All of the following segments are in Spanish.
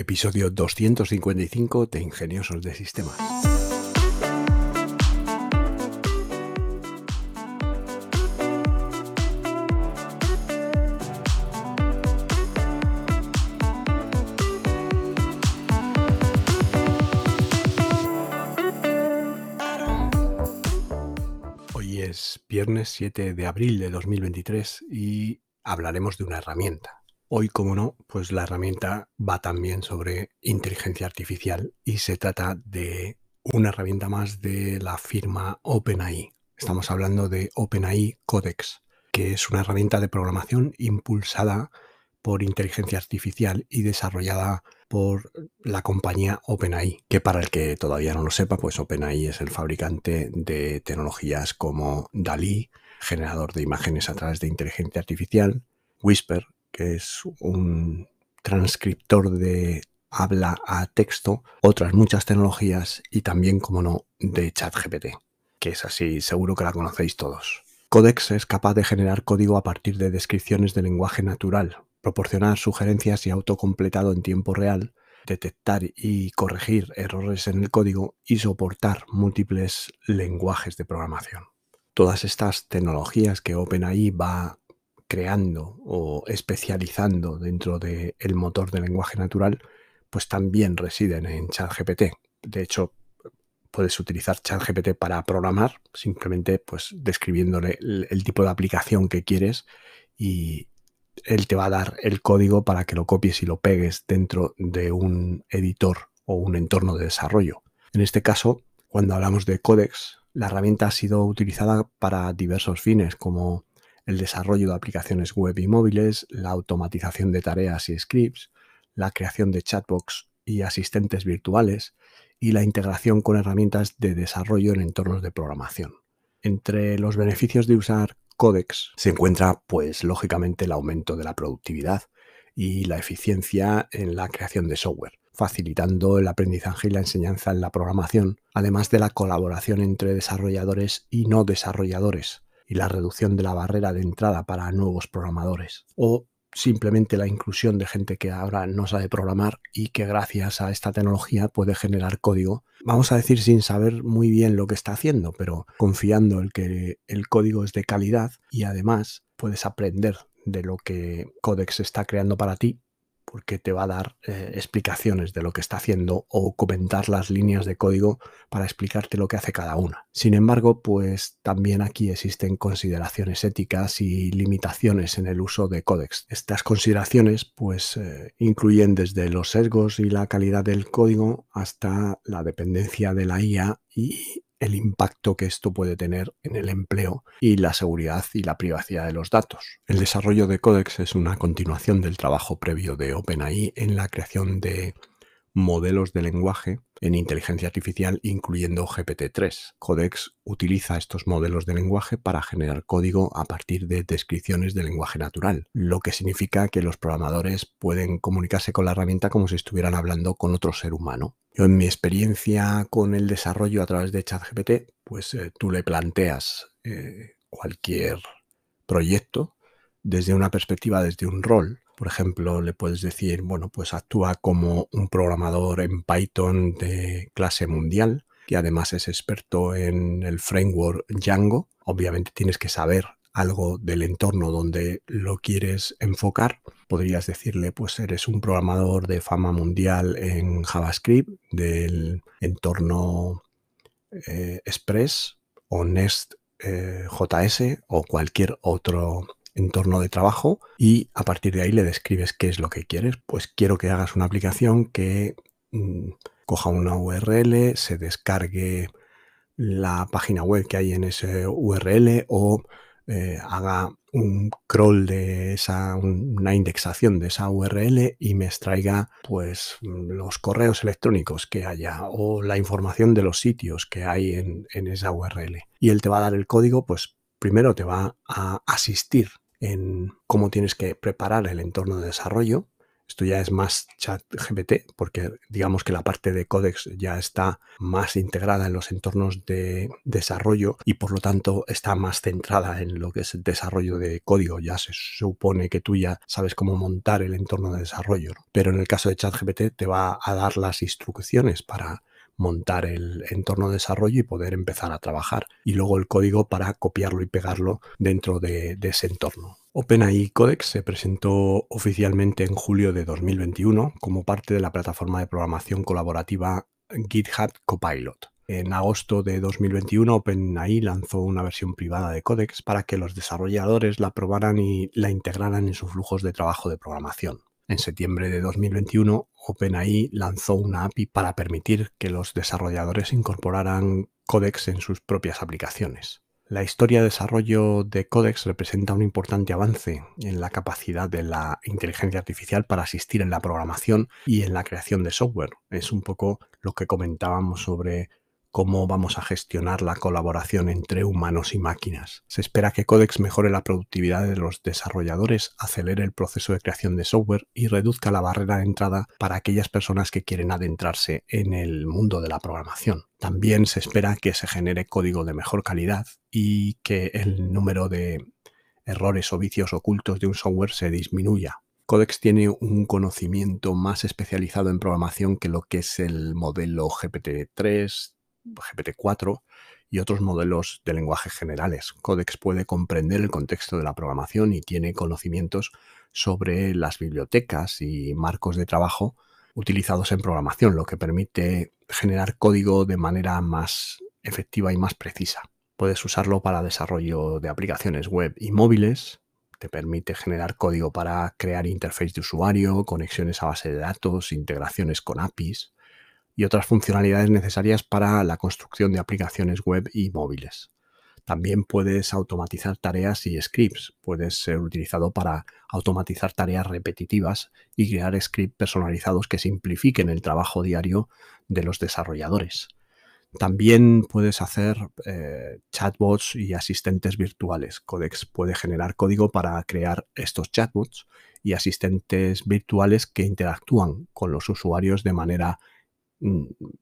episodio 255 de Ingeniosos de Sistemas. Hoy es viernes 7 de abril de 2023 y hablaremos de una herramienta Hoy, como no, pues la herramienta va también sobre inteligencia artificial y se trata de una herramienta más de la firma OpenAI. Estamos hablando de OpenAI Codex, que es una herramienta de programación impulsada por inteligencia artificial y desarrollada por la compañía OpenAI, que para el que todavía no lo sepa, pues OpenAI es el fabricante de tecnologías como DALI, generador de imágenes a través de inteligencia artificial, Whisper, que es un transcriptor de habla a texto, otras muchas tecnologías y también, como no, de ChatGPT, que es así, seguro que la conocéis todos. Codex es capaz de generar código a partir de descripciones de lenguaje natural, proporcionar sugerencias y autocompletado en tiempo real, detectar y corregir errores en el código y soportar múltiples lenguajes de programación. Todas estas tecnologías que OpenAI va creando o especializando dentro del motor de lenguaje natural, pues también residen en ChatGPT. De hecho, puedes utilizar ChatGPT para programar, simplemente pues describiéndole el, tipo de aplicación que quieres y él te va a dar el código para que lo copies y lo pegues dentro de un editor o un entorno de desarrollo. En este caso, cuando hablamos de Codex, la herramienta ha sido utilizada para diversos fines, como el desarrollo de aplicaciones web y móviles, la automatización de tareas y scripts, la creación de chatbox y asistentes virtuales y la integración con herramientas de desarrollo en entornos de programación. Entre los beneficios de usar Codex se encuentra, pues, lógicamente el aumento de la productividad y la eficiencia en la creación de software, facilitando el aprendizaje y la enseñanza en la programación, además de la colaboración entre desarrolladores y no desarrolladores, y la reducción de la barrera de entrada para nuevos programadores. O simplemente la inclusión de gente que ahora no sabe programar y que gracias a esta tecnología puede generar código, vamos a decir sin saber muy bien lo que está haciendo, pero confiando en que el código es de calidad y además puedes aprender de lo que Codex está creando para ti porque te va a dar eh, explicaciones de lo que está haciendo o comentar las líneas de código para explicarte lo que hace cada una. Sin embargo, pues también aquí existen consideraciones éticas y limitaciones en el uso de Codex. Estas consideraciones pues eh, incluyen desde los sesgos y la calidad del código hasta la dependencia de la IA y el impacto que esto puede tener en el empleo y la seguridad y la privacidad de los datos. El desarrollo de Codex es una continuación del trabajo previo de OpenAI en la creación de modelos de lenguaje en inteligencia artificial, incluyendo GPT-3. Codex utiliza estos modelos de lenguaje para generar código a partir de descripciones de lenguaje natural, lo que significa que los programadores pueden comunicarse con la herramienta como si estuvieran hablando con otro ser humano. Yo en mi experiencia con el desarrollo a través de ChatGPT, pues eh, tú le planteas eh, cualquier proyecto desde una perspectiva, desde un rol, por ejemplo, le puedes decir, bueno, pues actúa como un programador en Python de clase mundial, que además es experto en el framework Django. Obviamente tienes que saber algo del entorno donde lo quieres enfocar. Podrías decirle, pues eres un programador de fama mundial en JavaScript del entorno eh, Express o Nest.js eh, o cualquier otro entorno de trabajo y a partir de ahí le describes qué es lo que quieres. Pues quiero que hagas una aplicación que mm, coja una URL, se descargue la página web que hay en ese URL o eh, haga un crawl de esa, una indexación de esa URL y me extraiga pues los correos electrónicos que haya o la información de los sitios que hay en, en esa URL. Y él te va a dar el código, pues primero te va a asistir en cómo tienes que preparar el entorno de desarrollo. Esto ya es más chat GPT, porque digamos que la parte de Codex ya está más integrada en los entornos de desarrollo y por lo tanto está más centrada en lo que es el desarrollo de código. Ya se supone que tú ya sabes cómo montar el entorno de desarrollo. Pero en el caso de ChatGPT te va a dar las instrucciones para montar el entorno de desarrollo y poder empezar a trabajar. Y luego el código para copiarlo y pegarlo dentro de, ese entorno. OpenAI Codex se presentó oficialmente en julio de 2021 como parte de la plataforma de programación colaborativa GitHub Copilot. En agosto de 2021, OpenAI lanzó una versión privada de Codex para que los desarrolladores la probaran y la integraran en sus flujos de trabajo de programación. En septiembre de 2021, OpenAI lanzó una API para permitir que los desarrolladores incorporaran Codex en sus propias aplicaciones. La historia de desarrollo de Codex representa un importante avance en la capacidad de la inteligencia artificial para asistir en la programación y en la creación de software. Es un poco lo que comentábamos sobre cómo vamos a gestionar la colaboración entre humanos y máquinas. Se espera que Codex mejore la productividad de los desarrolladores, acelere el proceso de creación de software y reduzca la barrera de entrada para aquellas personas que quieren adentrarse en el mundo de la programación. También se espera que se genere código de mejor calidad y que el número de errores o vicios ocultos de un software se disminuya. Codex tiene un conocimiento más especializado en programación que lo que es el modelo GPT-3, GPT-4 y otros modelos de lenguaje generales. Codex puede comprender el contexto de la programación y tiene conocimientos sobre las bibliotecas y marcos de trabajo utilizados en programación, lo que permite generar código de manera más efectiva y más precisa. Puedes usarlo para desarrollo de aplicaciones web y móviles, te permite generar código para crear interface de usuario, conexiones a base de datos, integraciones con APIs, y otras funcionalidades necesarias para la construcción de aplicaciones web y móviles. También puedes automatizar tareas y scripts. Puedes ser utilizado para automatizar tareas repetitivas y crear scripts personalizados que simplifiquen el trabajo diario de los desarrolladores. También puedes hacer eh, chatbots y asistentes virtuales. Codex puede generar código para crear estos chatbots y asistentes virtuales que interactúan con los usuarios de manera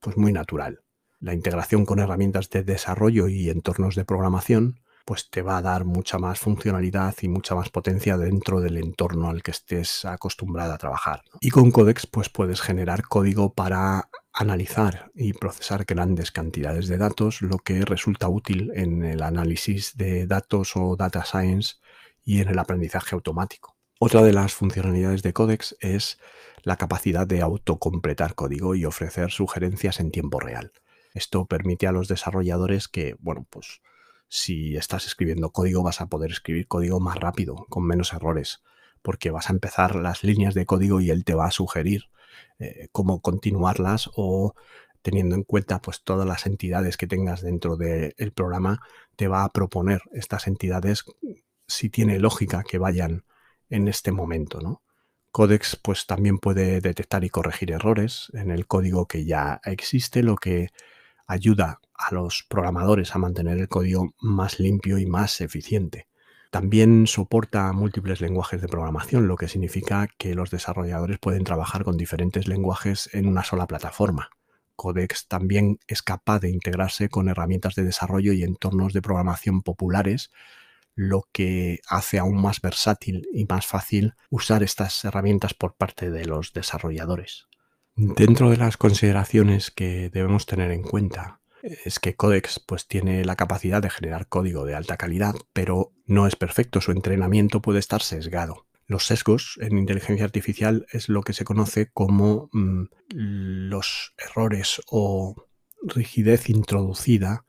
pues muy natural. La integración con herramientas de desarrollo y entornos de programación pues te va a dar mucha más funcionalidad y mucha más potencia dentro del entorno al que estés acostumbrado a trabajar. Y con Codex pues puedes generar código para analizar y procesar grandes cantidades de datos, lo que resulta útil en el análisis de datos o data science y en el aprendizaje automático. Otra de las funcionalidades de Codex es la capacidad de autocompletar código y ofrecer sugerencias en tiempo real. Esto permite a los desarrolladores que, bueno, pues si estás escribiendo código vas a poder escribir código más rápido, con menos errores, porque vas a empezar las líneas de código y él te va a sugerir eh, cómo continuarlas o teniendo en cuenta pues todas las entidades que tengas dentro del programa, te va a proponer estas entidades si tiene lógica que vayan en este momento, ¿no? Codex pues también puede detectar y corregir errores en el código que ya existe, lo que ayuda a los programadores a mantener el código más limpio y más eficiente. También soporta múltiples lenguajes de programación, lo que significa que los desarrolladores pueden trabajar con diferentes lenguajes en una sola plataforma. Codex también es capaz de integrarse con herramientas de desarrollo y entornos de programación populares lo que hace aún más versátil y más fácil usar estas herramientas por parte de los desarrolladores. Dentro de las consideraciones que debemos tener en cuenta es que Codex pues tiene la capacidad de generar código de alta calidad, pero no es perfecto, su entrenamiento puede estar sesgado. Los sesgos en inteligencia artificial es lo que se conoce como mm, los errores o rigidez introducida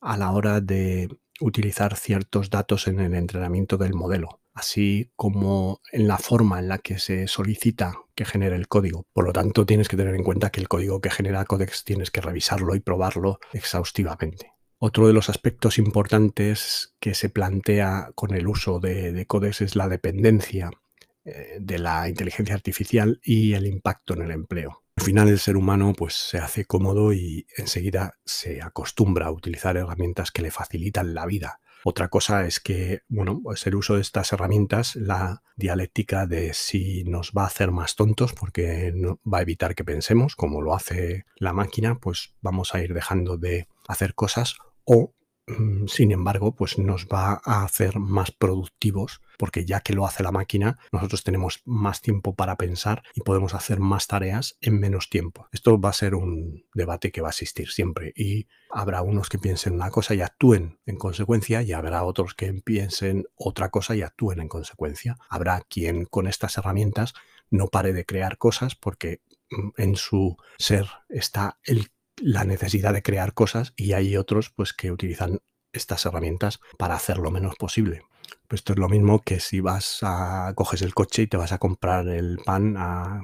a la hora de utilizar ciertos datos en el entrenamiento del modelo, así como en la forma en la que se solicita que genere el código. Por lo tanto, tienes que tener en cuenta que el código que genera Codex tienes que revisarlo y probarlo exhaustivamente. Otro de los aspectos importantes que se plantea con el uso de, Codex es la dependencia eh, de la inteligencia artificial y el impacto en el empleo. Al final el ser humano pues se hace cómodo y enseguida se acostumbra a utilizar herramientas que le facilitan la vida. Otra cosa es que, bueno, pues el uso de estas herramientas, la dialéctica de si nos va a hacer más tontos porque no, va a evitar que pensemos, como lo hace la máquina, pues vamos a ir dejando de hacer cosas o sin embargo, pues nos va a hacer más productivos porque ya que lo hace la máquina, nosotros tenemos más tiempo para pensar y podemos hacer más tareas en menos tiempo. Esto va a ser un debate que va a existir siempre y habrá unos que piensen una cosa y actúen en consecuencia y habrá otros que piensen otra cosa y actúen en consecuencia. Habrá quien con estas herramientas no pare de crear cosas porque mm, en su ser está el la necesidad de crear cosas y hay otros pues que utilizan estas herramientas para hacer lo menos posible. Pues esto es lo mismo que si vas a coges el coche y te vas a comprar el pan a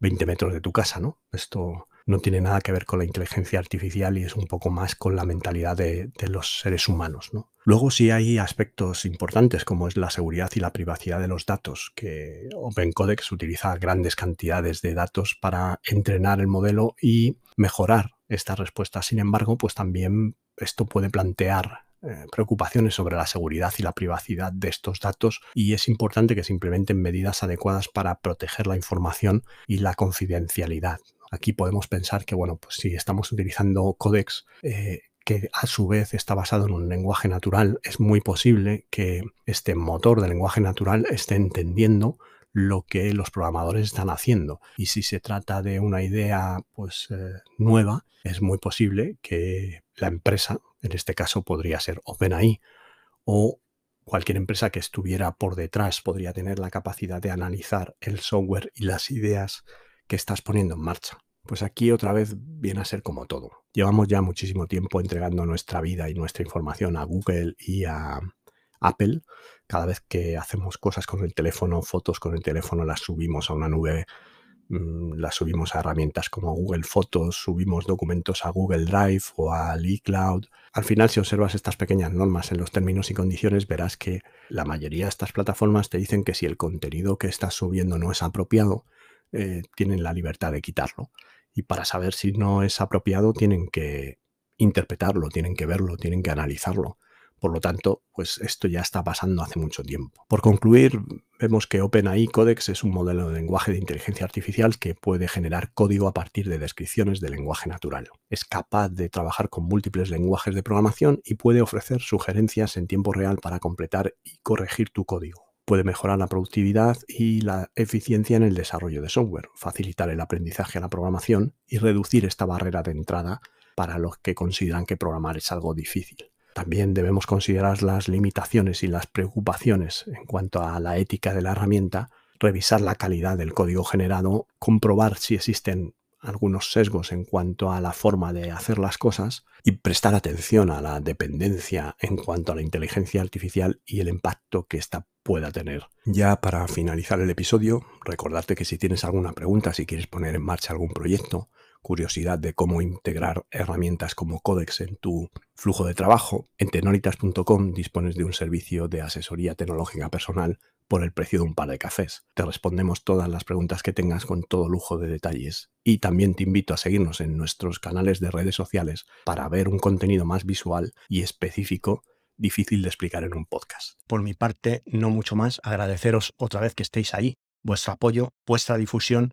20 metros de tu casa, ¿no? Esto no tiene nada que ver con la inteligencia artificial y es un poco más con la mentalidad de, los seres humanos. ¿no? Luego sí hay aspectos importantes como es la seguridad y la privacidad de los datos, que OpenCodex utiliza grandes cantidades de datos para entrenar el modelo y mejorar estas respuestas. Sin embargo, pues también esto puede plantear eh, preocupaciones sobre la seguridad y la privacidad de estos datos y es importante que se implementen medidas adecuadas para proteger la información y la confidencialidad. Aquí podemos pensar que, bueno, pues si estamos utilizando Codex eh, que a su vez está basado en un lenguaje natural, es muy posible que este motor de lenguaje natural esté entendiendo lo que los programadores están haciendo. Y si se trata de una idea pues eh, nueva, es muy posible que la empresa, en este caso podría ser OpenAI, o cualquier empresa que estuviera por detrás podría tener la capacidad de analizar el software y las ideas que estás poniendo en marcha. Pues aquí otra vez viene a ser como todo. Llevamos ya muchísimo tiempo entregando nuestra vida y nuestra información a Google y a Apple. Cada vez que hacemos cosas con el teléfono, fotos con el teléfono, las subimos a una nube, mm, las subimos a herramientas como Google Fotos, subimos documentos a Google Drive o a iCloud. Al final, si observas estas pequeñas normas en los términos y condiciones, verás que la mayoría de estas plataformas te dicen que si el contenido que estás subiendo no es apropiado, eh, tienen la libertad de quitarlo. Y para saber si no es apropiado, tienen que interpretarlo, tienen que verlo, tienen que analizarlo. Por lo tanto, pues esto ya está pasando hace mucho tiempo. Por concluir, vemos que OpenAI Codex es un modelo de lenguaje de inteligencia artificial que puede generar código a partir de descripciones de lenguaje natural. Es capaz de trabajar con múltiples lenguajes de programación y puede ofrecer sugerencias en tiempo real para completar y corregir tu código puede mejorar la productividad y la eficiencia en el desarrollo de software, facilitar el aprendizaje a la programación y reducir esta barrera de entrada para los que consideran que programar es algo difícil. También debemos considerar las limitaciones y las preocupaciones en cuanto a la ética de la herramienta, revisar la calidad del código generado, comprobar si existen algunos sesgos en cuanto a la forma de hacer las cosas y prestar atención a la dependencia en cuanto a la inteligencia artificial y el impacto que ésta pueda tener. Ya para finalizar el episodio, recordarte que si tienes alguna pregunta, si quieres poner en marcha algún proyecto, curiosidad de cómo integrar herramientas como Codex en tu flujo de trabajo, en tenoritas.com dispones de un servicio de asesoría tecnológica personal por el precio de un par de cafés. Te respondemos todas las preguntas que tengas con todo lujo de detalles. Y también te invito a seguirnos en nuestros canales de redes sociales para ver un contenido más visual y específico difícil de explicar en un podcast. Por mi parte, no mucho más, agradeceros otra vez que estéis ahí, vuestro apoyo, vuestra difusión